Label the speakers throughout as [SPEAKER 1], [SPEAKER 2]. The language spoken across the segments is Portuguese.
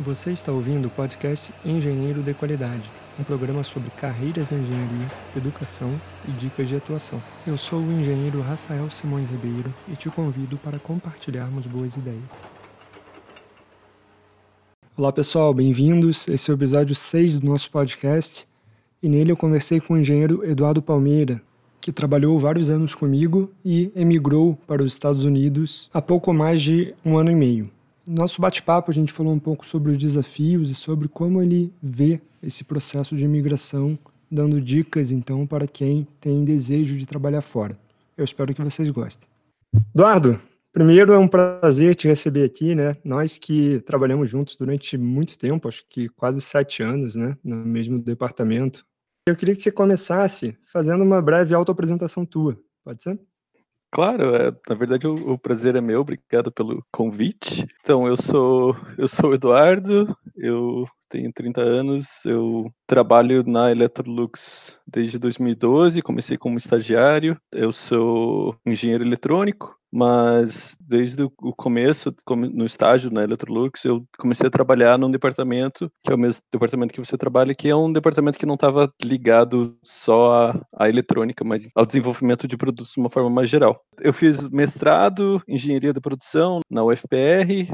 [SPEAKER 1] Você está ouvindo o podcast Engenheiro de Qualidade, um programa sobre carreiras na engenharia, educação e dicas de atuação. Eu sou o engenheiro Rafael Simões Ribeiro e te convido para compartilharmos boas ideias. Olá pessoal, bem-vindos. Esse é o episódio 6 do nosso podcast e nele eu conversei com o engenheiro Eduardo Palmeira, que trabalhou vários anos comigo e emigrou para os Estados Unidos há pouco mais de um ano e meio nosso bate-papo a gente falou um pouco sobre os desafios e sobre como ele vê esse processo de imigração, dando dicas então para quem tem desejo de trabalhar fora. Eu espero que vocês gostem. Eduardo, primeiro é um prazer te receber aqui, né? Nós que trabalhamos juntos durante muito tempo, acho que quase sete anos, né? No mesmo departamento. Eu queria que você começasse fazendo uma breve autoapresentação tua, pode ser?
[SPEAKER 2] Claro, é, na verdade o, o, prazer é meu, obrigado pelo convite. Então, eu sou eu sou o Eduardo, eu tenho 30 anos, eu trabalho na Electrolux desde 2012, comecei como estagiário, eu sou engenheiro eletrônico, mas desde o começo, no estágio na Electrolux, eu comecei a trabalhar num departamento, que é o mesmo departamento que você trabalha, que é um departamento que não estava ligado só à, à, eletrônica, mas ao desenvolvimento de produtos de uma forma mais geral. Eu fiz mestrado em engenharia da produção na UFPR,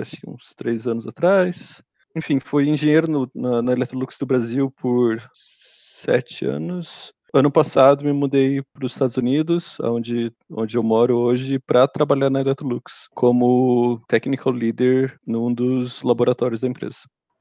[SPEAKER 2] acho que uns três anos atrás. Enfim, fui engenheiro no, na, na Electrolux do Brasil por sete anos. Ano passado me mudei para os Estados Unidos, onde, onde eu moro hoje, para trabalhar na Electrolux como technical leader num dos laboratórios da empresa.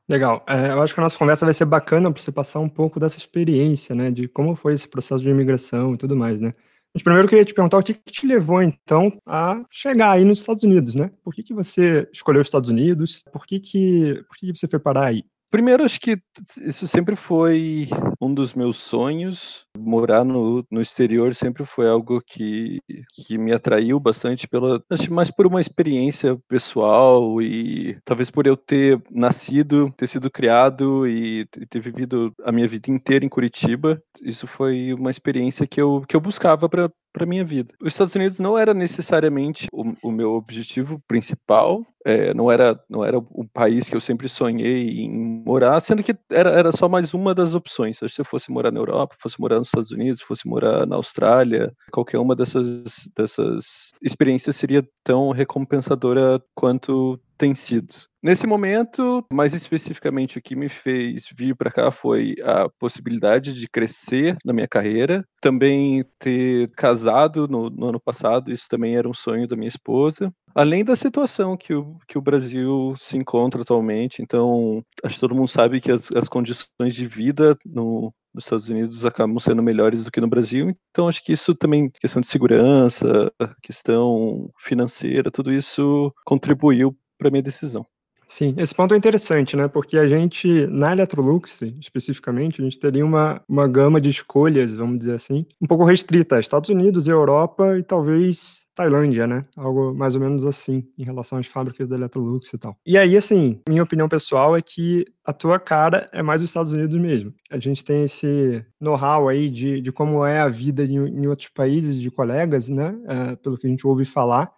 [SPEAKER 1] Legal. É, eu acho que a nossa conversa vai ser bacana para você passar um pouco dessa experiência, né, de como foi esse processo de imigração e tudo mais, né? Mas primeiro eu queria te perguntar o que, que, te levou, então, a chegar aí nos Estados Unidos, né? Por que, que você escolheu os Estados Unidos? Por que, que, por que, que você foi parar aí?
[SPEAKER 2] Primeiro, acho que isso sempre foi um dos meus sonhos. Morar no, no exterior sempre foi algo que, que me atraiu bastante, pela, acho mais por uma experiência pessoal e talvez por eu ter nascido, ter sido criado e ter vivido a minha vida inteira em Curitiba. Isso foi uma experiência que eu, que eu buscava para para minha vida. Os Estados Unidos não era necessariamente o, o meu objetivo principal, é, não era não era o país que eu sempre sonhei em morar, sendo que era, era só mais uma das opções. Se eu fosse morar na Europa, fosse morar nos Estados Unidos, fosse morar na Austrália, qualquer uma dessas dessas experiências seria tão recompensadora quanto tem sido. Nesse momento, mais especificamente, o que me fez vir para cá foi a possibilidade de crescer na minha carreira, também ter casado no, no, ano passado, isso também era um sonho da minha esposa. Além da situação que o, que o Brasil se encontra atualmente, então acho que todo mundo sabe que as, as condições de vida no, nos Estados Unidos acabam sendo melhores do que no Brasil. Então, acho que isso também, questão de segurança, questão financeira, tudo isso contribuiu para minha decisão.
[SPEAKER 1] Sim, esse ponto é interessante, né? Porque a gente, na Electrolux, especificamente, a gente teria uma, uma gama de escolhas, vamos dizer assim, um pouco restrita. Estados Unidos, Europa e talvez Tailândia, né? Algo mais ou menos assim, em relação às fábricas da Electrolux e tal. E aí, assim, minha opinião pessoal é que a tua cara é mais os Estados Unidos mesmo. A gente tem esse know-how aí de, de como é a vida em, em outros países, de colegas, né? É, pelo que a gente ouve falar.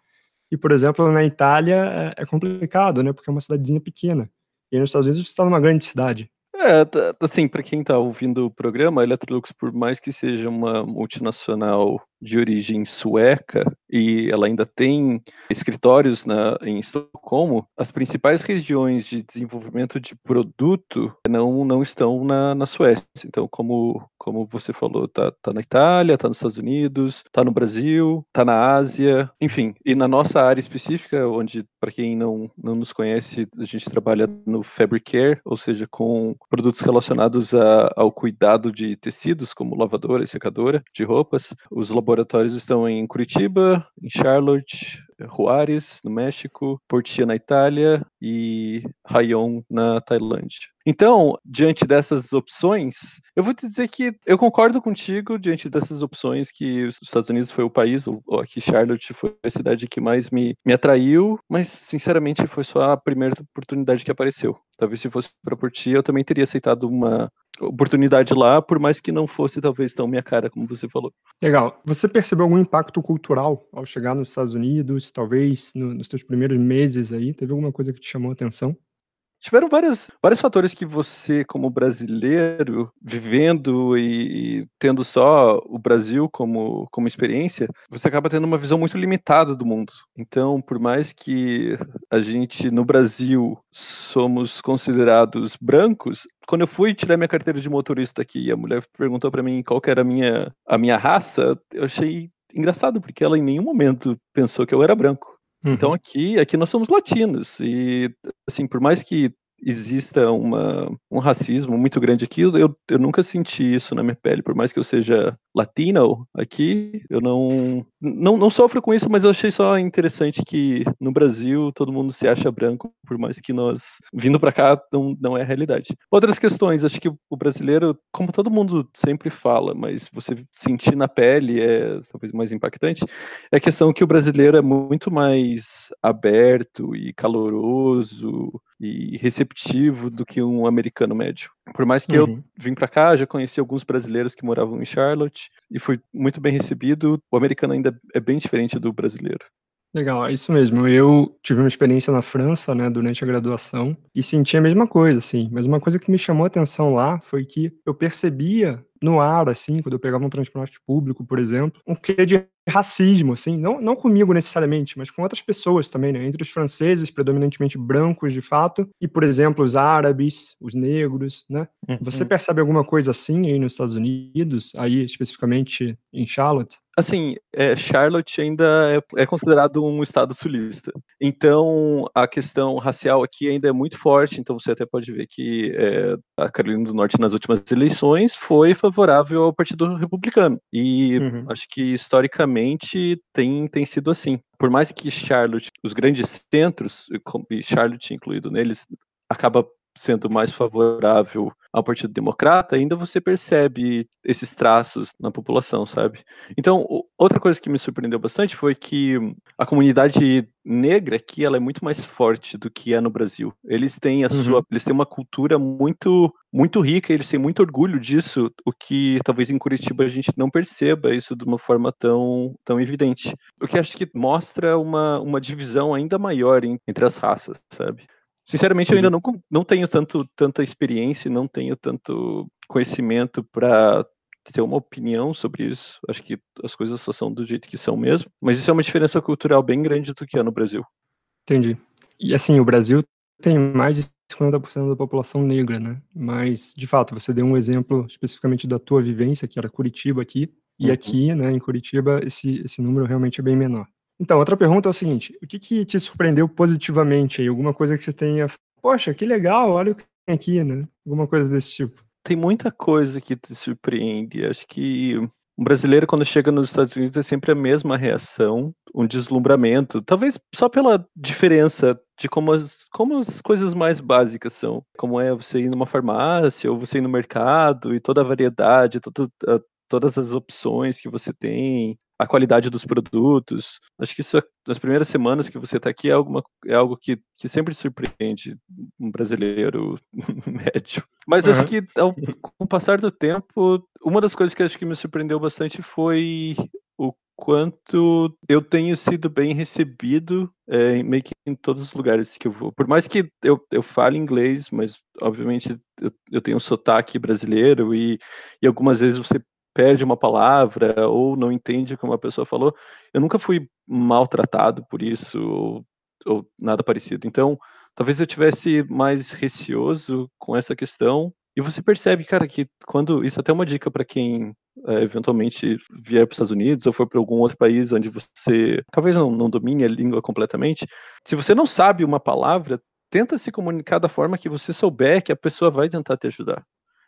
[SPEAKER 1] E, por exemplo, na Itália é, é complicado, né? Porque é uma cidadezinha pequena. E nos Estados Unidos você está numa grande cidade.
[SPEAKER 2] É, assim, para quem está ouvindo o programa, a Electrolux, por mais que seja uma multinacional de origem sueca e ela ainda tem escritórios na, em Estocolmo, as principais regiões de desenvolvimento de produto não, não estão na, na Suécia. Então, como, como você falou, tá, tá na Itália, tá nos Estados Unidos, tá no Brasil, tá na Ásia, enfim. E na nossa área específica, onde, para quem não, não nos conhece, a gente trabalha no Fabric Care, ou seja, com produtos relacionados a, ao cuidado de tecidos, como lavadora e secadora de roupas. Os laboratórios laboratórios estão em Curitiba, em Charlotte, Juárez, no México, Portia, na Itália e Rayon, na Tailândia. Então, diante dessas opções, eu vou te dizer que eu concordo contigo diante dessas opções que os Estados Unidos foi o país, ou aqui Charlotte foi a cidade que mais me, me atraiu, mas sinceramente foi só a primeira oportunidade que apareceu. Talvez se fosse para Portia, eu também teria aceitado uma oportunidade lá, por mais que não fosse talvez tão minha cara, como você falou.
[SPEAKER 1] Legal. Você percebeu algum impacto cultural ao chegar nos Estados Unidos, talvez no, nos seus primeiros meses aí? Teve alguma coisa que te chamou a atenção?
[SPEAKER 2] Tiveram várias, vários fatores que você, como brasileiro, vivendo e, e, tendo só o Brasil como, como experiência, você acaba tendo uma visão muito limitada do mundo. Então, por mais que a gente no Brasil somos considerados brancos, quando eu fui tirar minha carteira de motorista aqui, a mulher perguntou para mim qual era a minha, a minha raça, eu achei engraçado, porque ela em nenhum momento pensou que eu era branco. Então, uhum. Então aqui, aqui nós somos latinos e assim, por mais que exista uma, um racismo muito grande aqui. Eu, eu nunca senti isso na minha pele, por mais que eu seja latino aqui, eu não, não, não sofro com isso, mas eu achei só interessante que no Brasil todo mundo se acha branco, por mais que nós, vindo para cá, não, não é a realidade. Outras questões, acho que o brasileiro, como todo mundo sempre fala, mas você sentir na pele é talvez mais impactante, é a questão que o brasileiro é muito mais aberto e caloroso e receptivo do que um americano médio. Por mais que uhum. eu vim para cá, já conheci alguns brasileiros que moravam em Charlotte e fui muito bem recebido. O americano ainda é bem diferente do brasileiro.
[SPEAKER 1] Legal, é isso mesmo. Eu tive uma experiência na França, né, durante a graduação e senti a mesma coisa, assim. Mas uma coisa que me chamou a atenção lá foi que eu percebia no ar, assim, quando eu pegava um transporte público, por exemplo, um quê de racismo, assim, não, não comigo necessariamente, mas com outras pessoas também, né? Entre os franceses, predominantemente brancos de fato, e, por exemplo, os árabes, os negros, né? Uhum. Você percebe alguma coisa assim aí nos Estados Unidos, aí especificamente em Charlotte?
[SPEAKER 2] Assim, é, Charlotte ainda é, é, considerado um estado sulista. Então, a questão racial aqui ainda é muito forte. Então, você até pode ver que é, a Carolina do Norte, nas últimas eleições, foi favorável ao Partido Republicano. E uhum. acho que, historicamente, tem, tem sido assim. Por mais que Charlotte, os grandes centros, e Charlotte incluído neles, acaba sendo mais favorável ao Partido Democrata, ainda você percebe esses traços na população, sabe? Então, outra coisa que me surpreendeu bastante foi que a comunidade negra aqui ela é muito mais forte do que é no Brasil. Eles têm a uhum. sua, eles têm uma cultura muito muito rica, eles têm muito orgulho disso, o que talvez em Curitiba a gente não perceba isso de uma forma tão tão evidente. O que acho que mostra uma, uma divisão ainda maior entre as raças, sabe? Sinceramente, eu ainda não, não tenho tanto, tanta experiência, não tenho tanto conhecimento para ter uma opinião sobre isso. Acho que as coisas só são do jeito que são mesmo. Mas isso é uma diferença cultural bem grande do que é no Brasil.
[SPEAKER 1] Entendi. E assim, o Brasil tem mais de 50% da população negra, né? Mas, de fato, você deu um exemplo especificamente da tua vivência, que era Curitiba aqui, e uhum. aqui, né, em Curitiba, esse, esse número realmente é bem menor. Então, outra pergunta é o seguinte: o que, que te surpreendeu positivamente aí? Alguma coisa que você tenha. Poxa, que legal, olha o que tem aqui, né? Alguma coisa desse tipo.
[SPEAKER 2] Tem muita coisa que te surpreende. Acho que um brasileiro, quando chega nos Estados Unidos, é sempre a mesma reação, um deslumbramento, talvez só pela diferença de como as, como as coisas mais básicas são. Como é você ir numa farmácia, ou você ir no mercado, e toda a variedade, todo, todas as opções que você tem, a qualidade dos produtos. Acho que isso, nas primeiras semanas que você está aqui, é, alguma, é algo que, que sempre surpreende um brasileiro médio. Mas uhum. acho que, ao, com o passar do tempo, uma das coisas que acho que me surpreendeu bastante foi o quanto eu tenho sido bem recebido é, meio que em todos os lugares que eu vou. Por mais que eu, eu fale inglês, mas obviamente eu, eu tenho um sotaque brasileiro e, e algumas vezes você perde uma palavra ou não entende o que uma pessoa falou. Eu nunca fui maltratado por isso ou, ou nada parecido. Então, talvez eu tivesse mais receoso com essa questão. E você percebe, cara, que quando isso é até uma dica para quem é, eventualmente vier para os Estados Unidos ou for para algum outro país onde você talvez não, não domine a língua completamente, se você não sabe uma palavra, tenta se comunicar da forma que você souber que a pessoa vai tentar te ajudar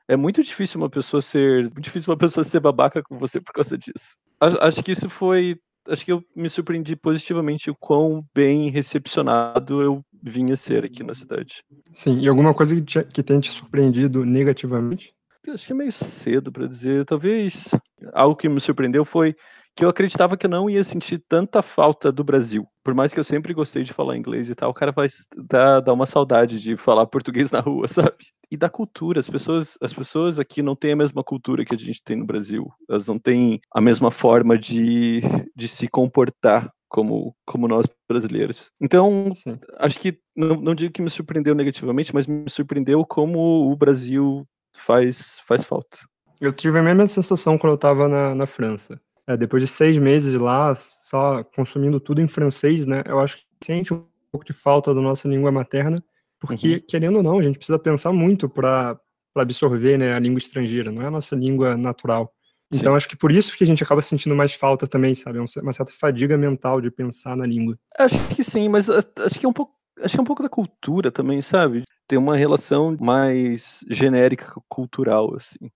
[SPEAKER 2] é muito difícil uma pessoa ser. Muito difícil uma pessoa ser babaca com você por causa disso. Acho, que isso foi. Acho que eu me surpreendi positivamente o quão bem recepcionado eu vinha ser aqui na cidade.
[SPEAKER 1] Sim, e alguma coisa que, te, que tenha te surpreendido negativamente?
[SPEAKER 2] Acho que é meio cedo para dizer. Talvez algo que me surpreendeu foi que eu acreditava que eu não ia sentir tanta falta do Brasil. Por mais que eu sempre gostei de falar inglês e tal, o cara vai dar, dar uma saudade de falar português na rua, sabe? E da cultura. As pessoas, as pessoas aqui não têm a mesma cultura que a gente tem no Brasil. Elas não têm a mesma forma de, de se comportar como, como nós brasileiros. Então, Sim. acho que, não, não digo que me surpreendeu negativamente, mas me surpreendeu como o Brasil faz, faz falta.
[SPEAKER 1] Eu tive a mesma sensação quando eu estava na, na França. É, depois de seis meses lá, só consumindo tudo em francês, né? Eu acho que sente um pouco de falta da nossa língua materna, porque, uhum. querendo ou não, a gente precisa pensar muito para absorver né, a língua estrangeira, não é a nossa língua natural. Então, Sim. acho que por isso que a gente acaba sentindo mais falta também, sabe? É uma certa fadiga mental de pensar na língua.
[SPEAKER 2] Acho que sim, mas acho que é um pouco acho que é um pouco da cultura também, sabe? Tem uma relação mais genérica cultural, assim.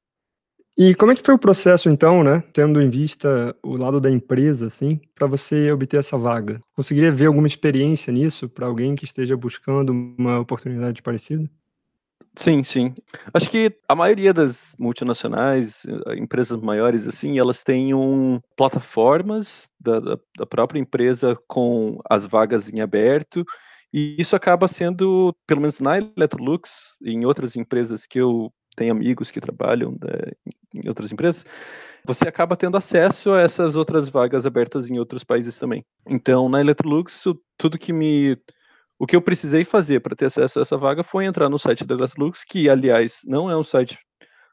[SPEAKER 1] E como é que foi o processo, então, né? Tendo em vista o lado da empresa, assim, para você obter essa vaga? Conseguiria ver alguma experiência nisso para alguém que esteja buscando uma oportunidade parecida?
[SPEAKER 2] Sim, sim. Acho que a maioria das multinacionais, eh, empresas maiores, assim, elas têm um, plataformas da, da, da própria empresa com as vagas em aberto, e isso acaba sendo, pelo menos na Electrolux em outras empresas que eu tenho amigos que trabalham né, em outras empresas, você acaba tendo acesso a essas outras vagas abertas em outros países também. Então, na Electrolux, tudo que me o que eu precisei fazer para ter acesso a essa vaga foi entrar no site da Electrolux, que, aliás, não é um site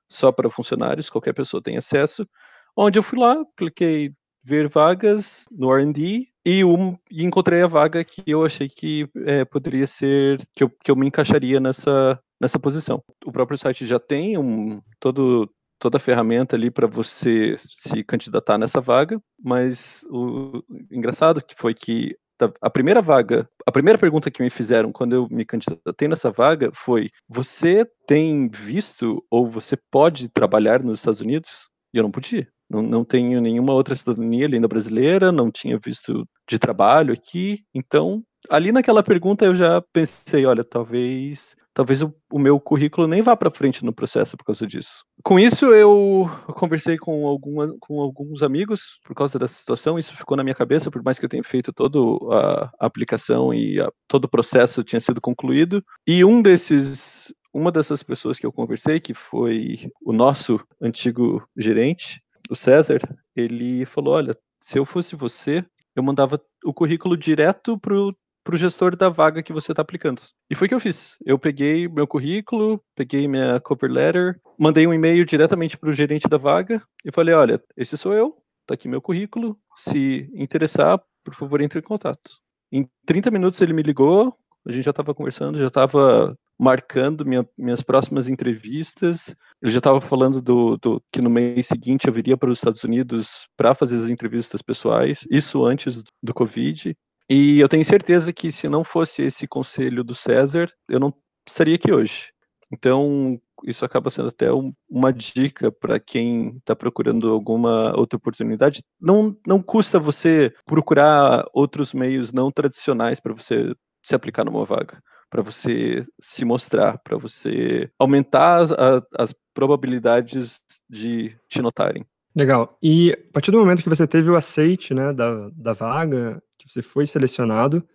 [SPEAKER 2] só para funcionários, qualquer pessoa tem acesso, onde eu fui lá, cliquei ver vagas no R&D e, um, e encontrei a vaga que eu achei que é, poderia ser, que eu, que eu me encaixaria nessa, nessa posição. O próprio site já tem um, todo, toda a ferramenta ali para você se candidatar nessa vaga, mas o engraçado que foi que a primeira vaga, a primeira pergunta que me fizeram quando eu me candidatei nessa vaga foi: você tem visto ou você pode trabalhar nos Estados Unidos? E eu não podia. Não, não tenho nenhuma outra cidadania além da brasileira, não tinha visto de trabalho aqui. Então, ali naquela pergunta eu já pensei: olha, talvez talvez o, o, meu currículo nem vá para frente no processo por causa disso. Com isso, eu conversei com, alguma, com alguns amigos por causa dessa situação, isso ficou na minha cabeça, por mais que eu tenha feito toda a, aplicação e a, todo o processo tinha sido concluído. E um desses, uma dessas pessoas que eu conversei, que foi o nosso antigo gerente, o César, ele falou: Olha, se eu fosse você, eu mandava o currículo direto pro para o gestor da vaga que você está aplicando. E foi o que eu fiz. Eu peguei meu currículo, peguei minha cover letter, mandei um e-mail diretamente para o gerente da vaga e falei: olha, esse sou eu, está aqui meu currículo. Se interessar, por favor, entre em contato. Em 30 minutos ele me ligou, a gente já estava conversando, já estava marcando minha, minhas próximas entrevistas. Ele já estava falando do, do, que no mês seguinte eu viria para os Estados Unidos para fazer as entrevistas pessoais, isso antes do, do Covid. E eu tenho certeza que se não fosse esse conselho do César, eu não estaria aqui hoje. Então, isso acaba sendo até um, uma dica para quem está procurando alguma outra oportunidade. Não, não custa você procurar outros meios não tradicionais para você se aplicar numa vaga, para você se mostrar, para você aumentar as, as probabilidades de te notarem.
[SPEAKER 1] Legal. E a partir do momento que você teve o aceite né, da, da vaga, que você foi selecionado,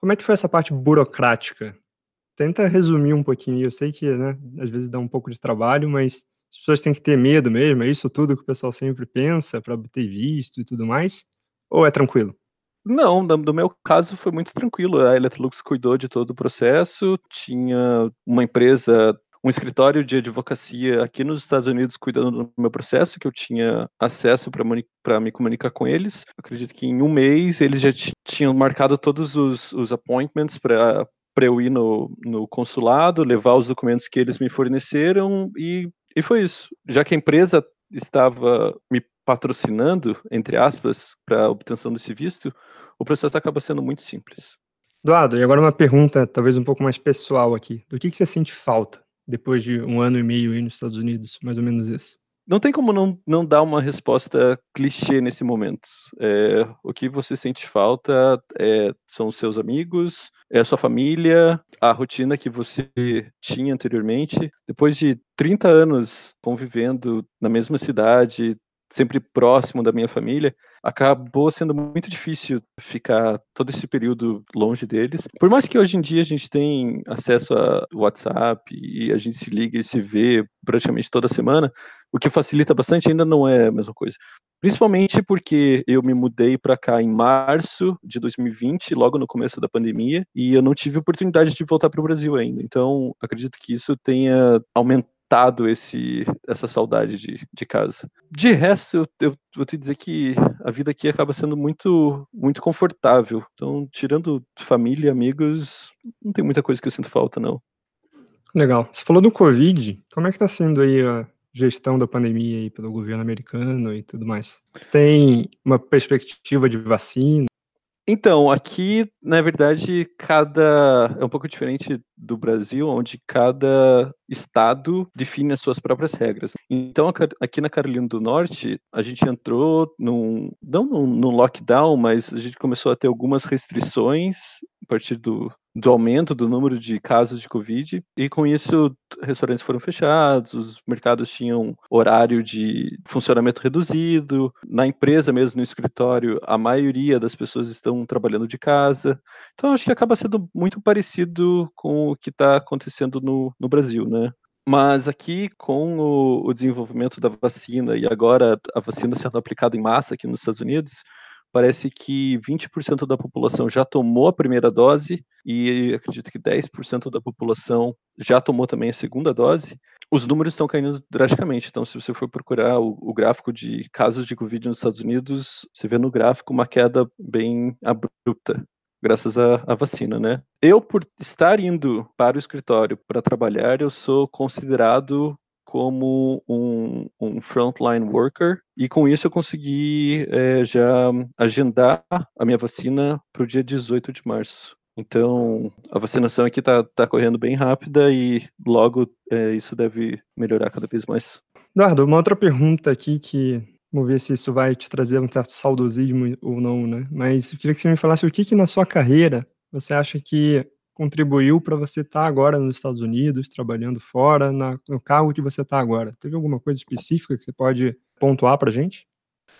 [SPEAKER 1] como é que foi essa parte burocrática? Tenta resumir um pouquinho. Eu sei que né, às vezes dá um pouco de trabalho, mas as pessoas têm que ter medo mesmo. É isso tudo que o pessoal sempre pensa para obter visto e tudo mais? Ou é tranquilo?
[SPEAKER 2] Não, no meu caso foi muito tranquilo. A Electrolux cuidou de todo o processo, tinha uma empresa um escritório de advocacia aqui nos Estados Unidos cuidando do meu processo, que eu tinha acesso para me comunicar com eles. acredito que em um mês eles já tinham marcado todos os, os appointments para para eu ir no, no consulado, levar os documentos que eles me forneceram e, e foi isso. Já que a empresa estava me patrocinando, entre aspas, para a obtenção desse visto, o processo acaba sendo muito simples.
[SPEAKER 1] Eduardo, e agora uma pergunta talvez um pouco mais pessoal aqui. Do que, que você sente falta depois de um ano e meio aí nos Estados Unidos, mais ou menos isso?
[SPEAKER 2] Não tem como não, não dar uma resposta clichê nesse momento. É, o que você sente falta é, são os seus amigos, é a sua família, a rotina que você tinha anteriormente. Depois de 30 anos convivendo na mesma cidade, sempre próximo da minha família, acabou sendo muito difícil ficar todo esse período longe deles. Por mais que hoje em dia a gente tem acesso a WhatsApp e a gente se liga e se vê praticamente toda semana, o que facilita bastante ainda não é a mesma coisa. Principalmente porque eu me mudei para cá em março de 2020, logo no começo da pandemia, e eu não tive oportunidade de voltar para o Brasil ainda. Então, acredito que isso tenha aumentado matado esse, essa saudade de, de casa. De resto, eu, eu vou te dizer que a vida aqui acaba sendo muito, muito confortável. Então, tirando família amigos, não tem muita coisa que eu sinto falta, não.
[SPEAKER 1] Legal. Você falou do Covid. Como é que está sendo aí a gestão da pandemia aí pelo governo americano e tudo mais? Você tem uma perspectiva de vacina?
[SPEAKER 2] Então, aqui, na verdade, cada. É um pouco diferente do Brasil, onde cada estado define as suas próprias regras. Então, aqui na Carolina do Norte, a gente entrou num. Não num lockdown, mas a gente começou a ter algumas restrições a partir do, do aumento do número de casos de Covid, e com isso restaurantes foram fechados, os mercados tinham horário de funcionamento reduzido, na empresa mesmo, no escritório, a maioria das pessoas estão trabalhando de casa. Então, acho que acaba sendo muito parecido com o que está acontecendo no, no Brasil, né? Mas aqui, com o, o desenvolvimento da vacina e agora a vacina sendo aplicada em massa aqui nos Estados Unidos, parece que 20% da população já tomou a primeira dose e acredito que 10% da população já tomou também a segunda dose. Os números estão caindo drasticamente. Então, se você for procurar o, o gráfico de casos de Covid nos Estados Unidos, você vê no gráfico uma queda bem abrupta graças à, vacina, né? Eu, por estar indo para o escritório para trabalhar, eu sou considerado como um, um frontline worker e com isso eu consegui é, já agendar a minha vacina para o dia 18 de março. Então, a vacinação aqui está tá correndo bem rápida e logo é, isso deve melhorar cada vez mais.
[SPEAKER 1] Eduardo, uma outra pergunta aqui que vamos ver se isso vai te trazer um certo saudosismo ou não, né? Mas eu queria que você me falasse o que, que na sua carreira você acha que contribuiu para você estar tá agora nos Estados Unidos, trabalhando fora, na, no cargo que você está agora? Teve alguma coisa específica que você pode pontuar para a gente?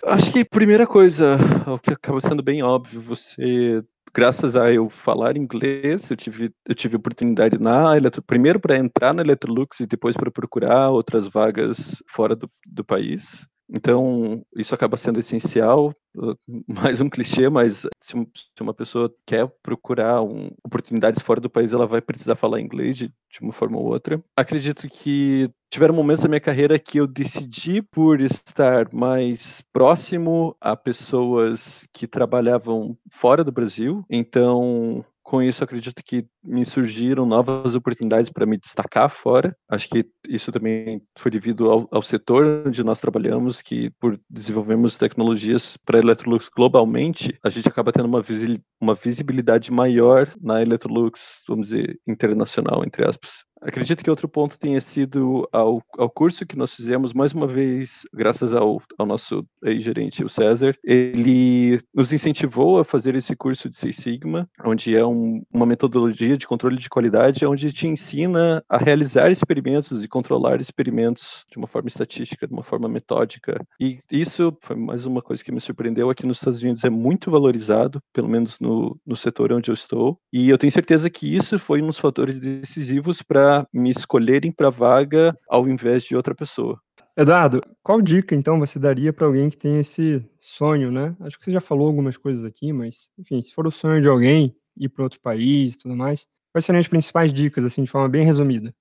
[SPEAKER 2] Acho que primeira coisa, o que acaba sendo bem óbvio, você graças a eu falar inglês, eu tive, eu tive oportunidade na Eletro, primeiro para entrar na Electrolux e depois para procurar outras vagas fora do, do país. Então, isso acaba sendo essencial. Mais um clichê, mas se uma pessoa quer procurar um, oportunidades fora do país, ela vai precisar falar inglês de, de uma forma ou outra. Acredito que tiveram momentos da minha carreira que eu decidi por estar mais próximo a pessoas que trabalhavam fora do Brasil. Então, com isso, acredito que me surgiram novas oportunidades para me destacar fora. Acho que isso também foi devido ao, ao, setor onde nós trabalhamos, que por desenvolvermos tecnologias para Electrolux globalmente, a gente acaba tendo uma, visi uma visibilidade maior na Electrolux, vamos dizer, internacional, entre aspas. Acredito que outro ponto tenha sido ao, ao curso que nós fizemos, mais uma vez, graças ao, ao nosso gerente, o César. Ele nos incentivou a fazer esse curso de Six Sigma, onde é um, uma metodologia de controle de qualidade, onde te ensina a realizar experimentos e controlar experimentos de uma forma estatística, de uma forma metódica. E isso foi mais uma coisa que me surpreendeu. Aqui nos Estados Unidos é muito valorizado, pelo menos no, no setor onde eu estou. E eu tenho certeza que isso foi um dos fatores decisivos para me escolherem para vaga ao invés de outra pessoa.
[SPEAKER 1] Eduardo, qual dica então você daria para alguém que tem esse sonho, né? Acho que você já falou algumas coisas aqui, mas enfim, se for o sonho de alguém ir para outro país, tudo mais, quais seriam as principais dicas assim de forma bem resumida?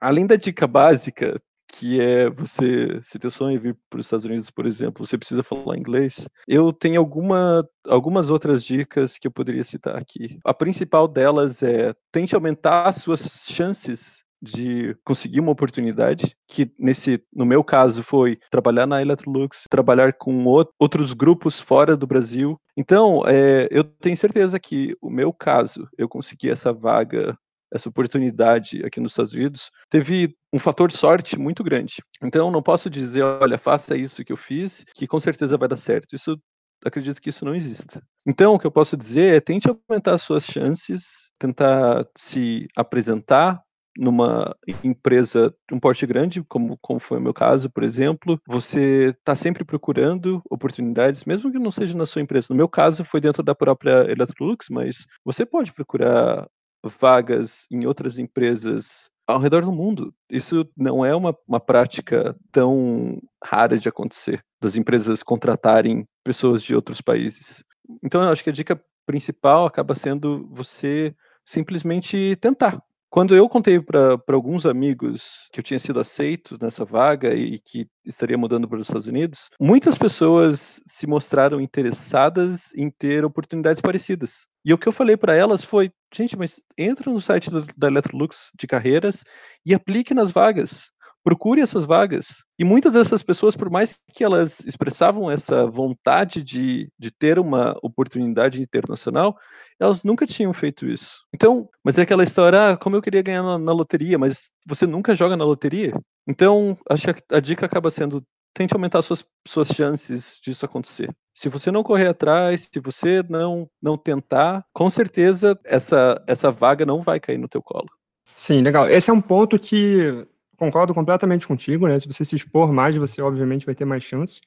[SPEAKER 2] Além da dica básica, que é você, se teu sonho é vir para os Estados Unidos, por exemplo, você precisa falar inglês. Eu tenho alguma, algumas outras dicas que eu poderia citar aqui. A principal delas é tente aumentar as suas chances de conseguir uma oportunidade, que nesse, no meu caso foi trabalhar na Electrolux, trabalhar com outros grupos fora do Brasil. Então, é, eu tenho certeza que o meu caso, eu consegui essa vaga essa oportunidade aqui nos Estados Unidos, teve um fator de sorte muito grande. Então, não posso dizer, olha, faça isso que eu fiz, que com certeza vai dar certo. Isso acredito que isso não exista. Então, o que eu posso dizer é tente aumentar as suas chances, tentar se apresentar numa empresa de um porte grande, como, como foi o meu caso, por exemplo, você está sempre procurando oportunidades, mesmo que não seja na sua empresa. No meu caso, foi dentro da própria Electrolux, mas você pode procurar vagas em outras empresas ao redor do mundo. Isso não é uma, uma prática tão rara de acontecer, das empresas contratarem pessoas de outros países. Então, eu acho que a dica principal acaba sendo você simplesmente tentar. Quando eu contei para alguns amigos que eu tinha sido aceito nessa vaga e que estaria mudando para os Estados Unidos, muitas pessoas se mostraram interessadas em ter oportunidades parecidas. E o que eu falei para elas foi: gente, mas entra no site da Electrolux de carreiras e aplique nas vagas procure essas vagas. E muitas dessas pessoas, por mais que elas expressavam essa vontade de, de ter uma oportunidade internacional, elas nunca tinham feito isso. Então, mas é aquela história, ah, como eu queria ganhar na, na loteria, mas você nunca joga na loteria? Então, acho que a dica acaba sendo tente aumentar suas, suas chances disso acontecer. Se você não correr atrás, se você não não tentar, com certeza essa essa vaga não vai cair no teu colo.
[SPEAKER 1] Sim, legal. Esse é um ponto que concordo completamente contigo, né? Se você se expor mais, você obviamente vai ter mais chances.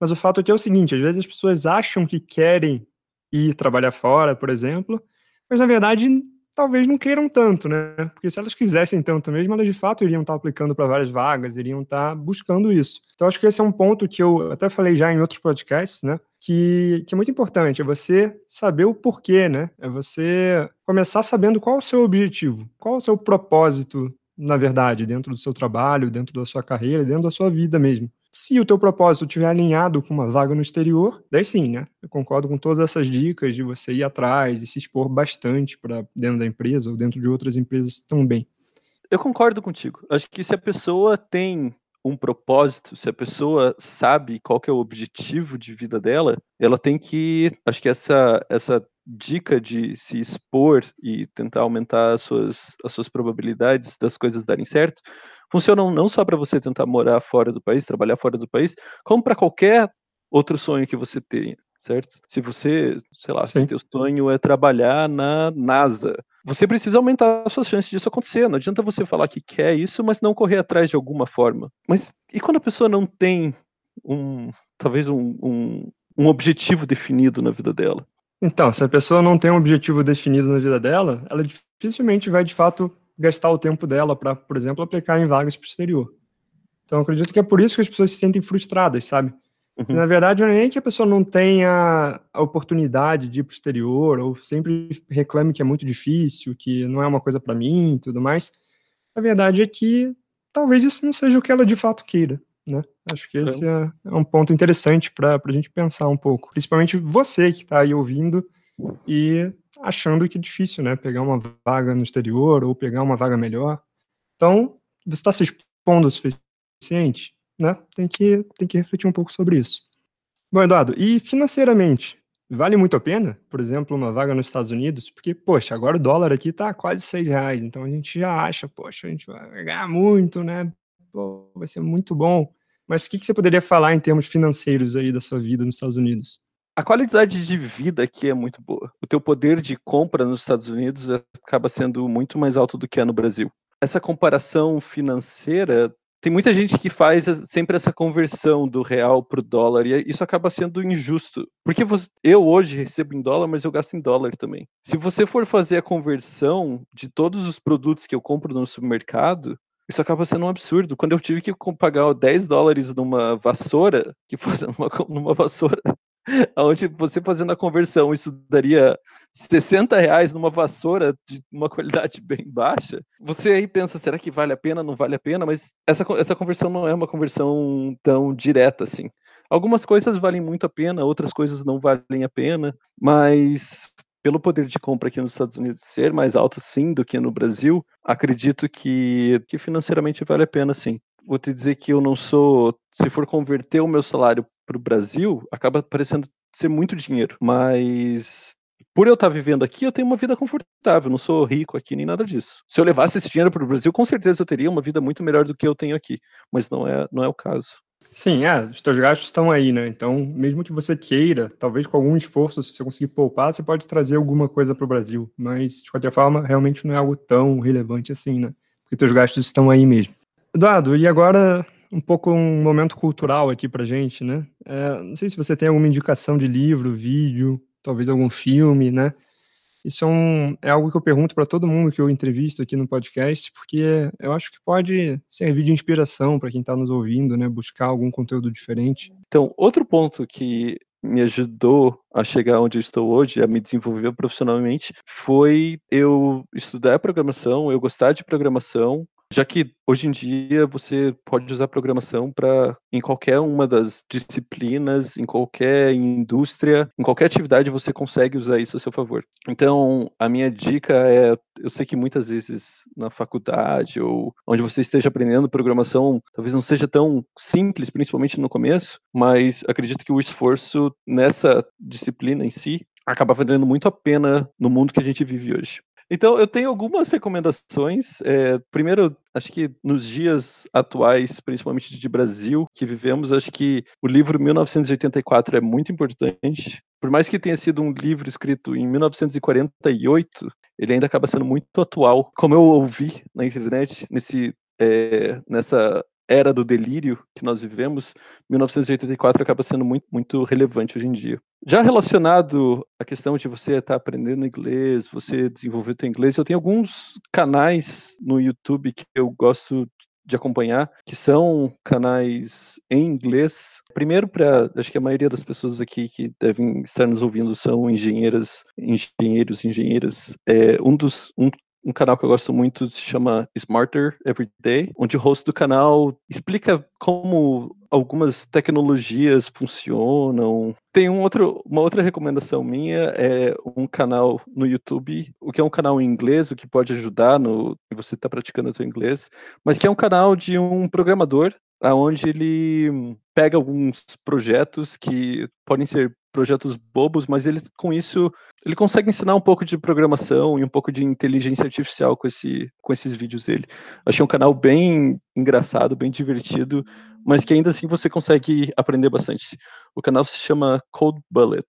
[SPEAKER 1] Mas o fato que é o seguinte, às vezes as pessoas acham que querem ir trabalhar fora, por exemplo, mas na verdade talvez não queiram tanto, né? Porque se elas quisessem tanto mesmo, elas de fato iriam estar aplicando para várias vagas, iriam estar buscando isso. Então acho que esse é um ponto que eu até falei já em outros podcasts, né? Que, que é muito importante, é você saber o porquê, né? É você começar sabendo qual é o seu objetivo, qual é o seu propósito na verdade, dentro do seu trabalho, dentro da sua carreira, dentro da sua vida mesmo. Se o teu propósito estiver alinhado com uma vaga no exterior, daí sim, né? Eu concordo com todas essas dicas de você ir atrás e se expor bastante para dentro da empresa ou dentro de outras empresas também.
[SPEAKER 2] Eu concordo contigo. Acho que se a pessoa tem um propósito, se a pessoa sabe qual que é o objetivo de vida dela, ela tem que, acho que essa essa dica de se expor e tentar aumentar as suas, as suas probabilidades das coisas darem certo, funcionam não só para você tentar morar fora do país, trabalhar fora do país, como para qualquer outro sonho que você tenha, certo? Se você, sei lá, Sim. se teu sonho é trabalhar na NASA, você precisa aumentar as suas chances disso acontecer. Não adianta você falar que quer isso, mas não correr atrás de alguma forma. Mas e quando a pessoa não tem um, talvez um, um, um objetivo definido na vida dela?
[SPEAKER 1] Então, se a pessoa não tem um objetivo definido na vida dela, ela dificilmente vai de fato gastar o tempo dela para, por exemplo, aplicar em vagas para o exterior. Então, acredito que é por isso que as pessoas se sentem frustradas, sabe? Uhum. Na verdade, não é nem que a pessoa não tenha a oportunidade de ir para o exterior, ou sempre reclame que é muito difícil, que não é uma coisa para mim e tudo mais. A verdade é que talvez isso não seja o que ela de fato queira. Né? Acho que esse é, é um ponto interessante para a gente pensar um pouco. Principalmente você que está aí ouvindo e achando que é difícil, né? Pegar uma vaga no exterior ou pegar uma vaga melhor. Então, você está se expondo o suficiente, né? Tem que, tem que refletir um pouco sobre isso. Bom, Eduardo, e financeiramente, vale muito a pena, por exemplo, uma vaga nos Estados Unidos? Porque, poxa, agora o dólar aqui está quase seis reais, então a gente já acha, poxa, a gente vai ganhar muito, né? Pô, vai ser muito bom. Mas o que, que você poderia falar em termos financeiros aí da sua vida nos Estados Unidos?
[SPEAKER 2] A qualidade de vida aqui é muito boa. O teu poder de compra nos Estados Unidos acaba sendo muito mais alto do que é no Brasil. Essa comparação financeira tem muita gente que faz sempre essa conversão do real para o dólar e isso acaba sendo injusto. Porque você, eu hoje recebo em dólar, mas eu gasto em dólar também. Se você for fazer a conversão de todos os produtos que eu compro no supermercado, isso acaba sendo um absurdo. Quando eu tive que pagar 10 dólares numa vassoura, que fosse numa, numa vassoura, onde você fazendo a conversão, isso daria 60 reais numa vassoura de uma qualidade bem baixa, você aí pensa, será que vale a pena, não vale a pena? Mas essa, essa conversão não é uma conversão tão direta assim. Algumas coisas valem muito a pena, outras coisas não valem a pena, mas pelo poder de compra aqui nos Estados Unidos ser mais alto, sim, do que no Brasil, acredito que, que financeiramente vale a pena, sim. Vou te dizer que eu não sou. Se for converter o meu salário para o Brasil, acaba parecendo ser muito dinheiro. Mas por eu estar vivendo aqui, eu tenho uma vida confortável, não sou rico aqui nem nada disso. Se eu levasse esse dinheiro para o Brasil, com certeza eu teria uma vida muito melhor do que eu tenho aqui, mas não é, não é o caso.
[SPEAKER 1] Sim, é, os teus gastos estão aí, né? Então, mesmo que você queira, talvez com algum esforço, se você conseguir poupar, você pode trazer alguma coisa para o Brasil. Mas, de qualquer forma, realmente não é algo tão relevante assim, né? porque teus gastos estão aí mesmo. Eduardo, e agora um pouco um momento cultural aqui pra gente, né? É, não sei se você tem alguma indicação de livro, vídeo, talvez algum filme, né? Isso é, um, é algo que eu pergunto para todo mundo que eu entrevisto aqui no podcast, porque eu acho que pode servir de inspiração para quem está nos ouvindo, né? Buscar algum conteúdo diferente.
[SPEAKER 2] Então, outro ponto que me ajudou a chegar onde estou hoje, a me desenvolver profissionalmente, foi eu estudar programação, eu gostar de programação, já que hoje em dia você pode usar programação para em qualquer uma das disciplinas, em qualquer indústria, em qualquer atividade você consegue usar isso a seu favor. Então, a minha dica é, eu sei que muitas vezes na faculdade ou onde você esteja aprendendo programação, talvez não seja tão simples, principalmente no começo, mas acredito que o esforço nessa disciplina em si acaba valendo muito a pena no mundo que a gente vive hoje. Então, eu tenho algumas recomendações. É, primeiro, acho que nos dias atuais, principalmente de Brasil, que vivemos, acho que o livro 1984 é muito importante. Por mais que tenha sido um livro escrito em 1948, ele ainda acaba sendo muito atual. Como eu ouvi na internet, nesse, é, nessa era do delírio que nós vivemos, 1984 acaba sendo muito, muito relevante hoje em dia. Já relacionado à questão de você estar aprendendo inglês, você desenvolver o inglês, eu tenho alguns canais no YouTube que eu gosto de acompanhar, que são canais em inglês. Primeiro, para acho que a maioria das pessoas aqui que devem estar nos ouvindo são engenheiras, engenheiros, engenheiras. É, um dos um um canal que eu gosto muito se chama Smarter Every Day, onde o host do canal explica como algumas tecnologias funcionam. Tem um outro, uma outra recomendação minha é um canal no YouTube, o que é um canal em inglês, o que pode ajudar no você está praticando o seu inglês, mas que é um canal de um programador aonde ele pega alguns projetos que podem ser projetos bobos, mas ele com isso ele consegue ensinar um pouco de programação e um pouco de inteligência artificial com esse com esses vídeos dele. Achei um canal bem engraçado, bem divertido, mas que ainda assim você consegue aprender bastante. O canal se chama Code Bullet.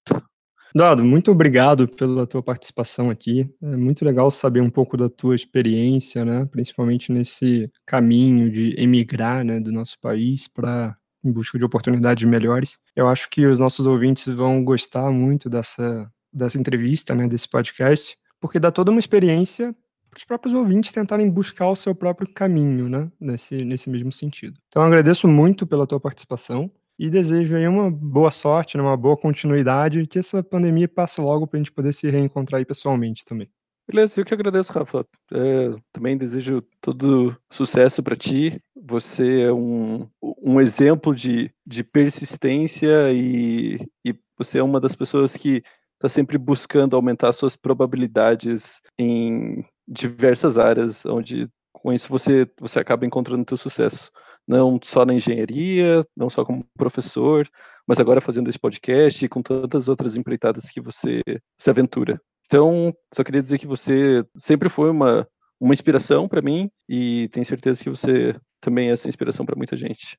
[SPEAKER 1] Dado, muito obrigado pela tua participação aqui. É muito legal saber um pouco da tua experiência, né? Principalmente nesse caminho de emigrar, né, do nosso país para em busca de oportunidades melhores. Eu acho que os nossos ouvintes vão gostar muito dessa, dessa entrevista, né, desse podcast, porque dá toda uma experiência para os próprios ouvintes tentarem buscar o seu próprio caminho, né, nesse, nesse mesmo sentido. Então, agradeço muito pela tua participação e desejo aí uma boa sorte, né, uma boa continuidade que essa pandemia passe logo para a gente poder se reencontrar aí pessoalmente também.
[SPEAKER 2] Beleza, eu que agradeço, Rafa. É, também desejo todo sucesso para ti. Você é um, um exemplo de, de persistência e, e você é uma das pessoas que está sempre buscando aumentar suas probabilidades em diversas áreas, onde com isso você, você acaba encontrando teu sucesso. Não só na engenharia, não só como professor, mas agora fazendo esse podcast e com tantas outras empreitadas que você se aventura. Então, só queria dizer que você sempre foi uma, uma inspiração para mim e tenho certeza que você também é essa inspiração para muita gente.